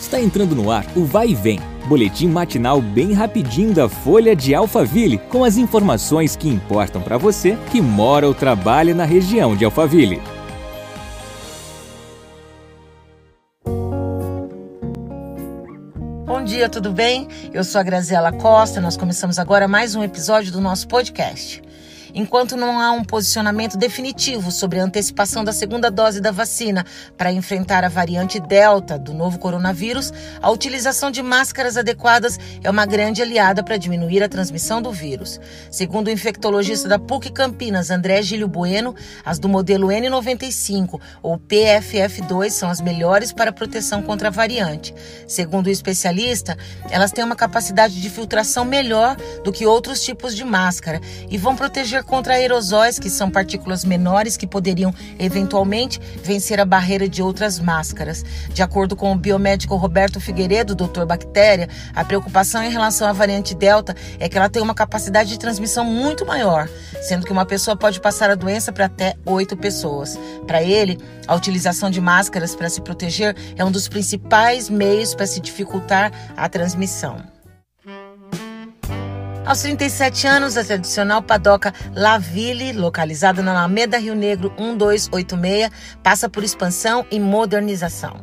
Está entrando no ar o Vai e Vem, boletim matinal bem rapidinho da Folha de Alphaville, com as informações que importam para você que mora ou trabalha na região de Alphaville. Bom dia, tudo bem? Eu sou a Graziela Costa. Nós começamos agora mais um episódio do nosso podcast. Enquanto não há um posicionamento definitivo sobre a antecipação da segunda dose da vacina para enfrentar a variante Delta do novo coronavírus, a utilização de máscaras adequadas é uma grande aliada para diminuir a transmissão do vírus. Segundo o infectologista da PUC Campinas, André Gílio Bueno, as do modelo N95 ou PFF2 são as melhores para proteção contra a variante. Segundo o especialista, elas têm uma capacidade de filtração melhor do que outros tipos de máscara e vão proteger contra aerosóis, que são partículas menores que poderiam eventualmente vencer a barreira de outras máscaras. De acordo com o biomédico Roberto Figueiredo, doutor Bactéria, a preocupação em relação à variante Delta é que ela tem uma capacidade de transmissão muito maior, sendo que uma pessoa pode passar a doença para até oito pessoas. Para ele, a utilização de máscaras para se proteger é um dos principais meios para se dificultar a transmissão. Aos 37 anos, a tradicional padoca La Ville, localizada na Alameda Rio Negro 1286, passa por expansão e modernização.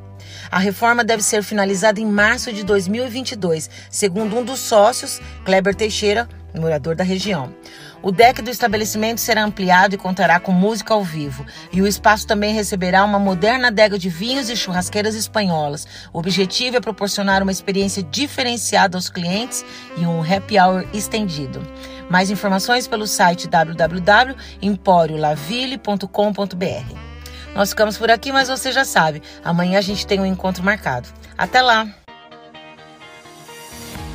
A reforma deve ser finalizada em março de 2022, segundo um dos sócios, Kleber Teixeira, morador da região. O deck do estabelecimento será ampliado e contará com música ao vivo. E o espaço também receberá uma moderna adega de vinhos e churrasqueiras espanholas. O objetivo é proporcionar uma experiência diferenciada aos clientes e um happy hour estendido. Mais informações pelo site www.empóriolaville.com.br. Nós ficamos por aqui, mas você já sabe, amanhã a gente tem um encontro marcado. Até lá!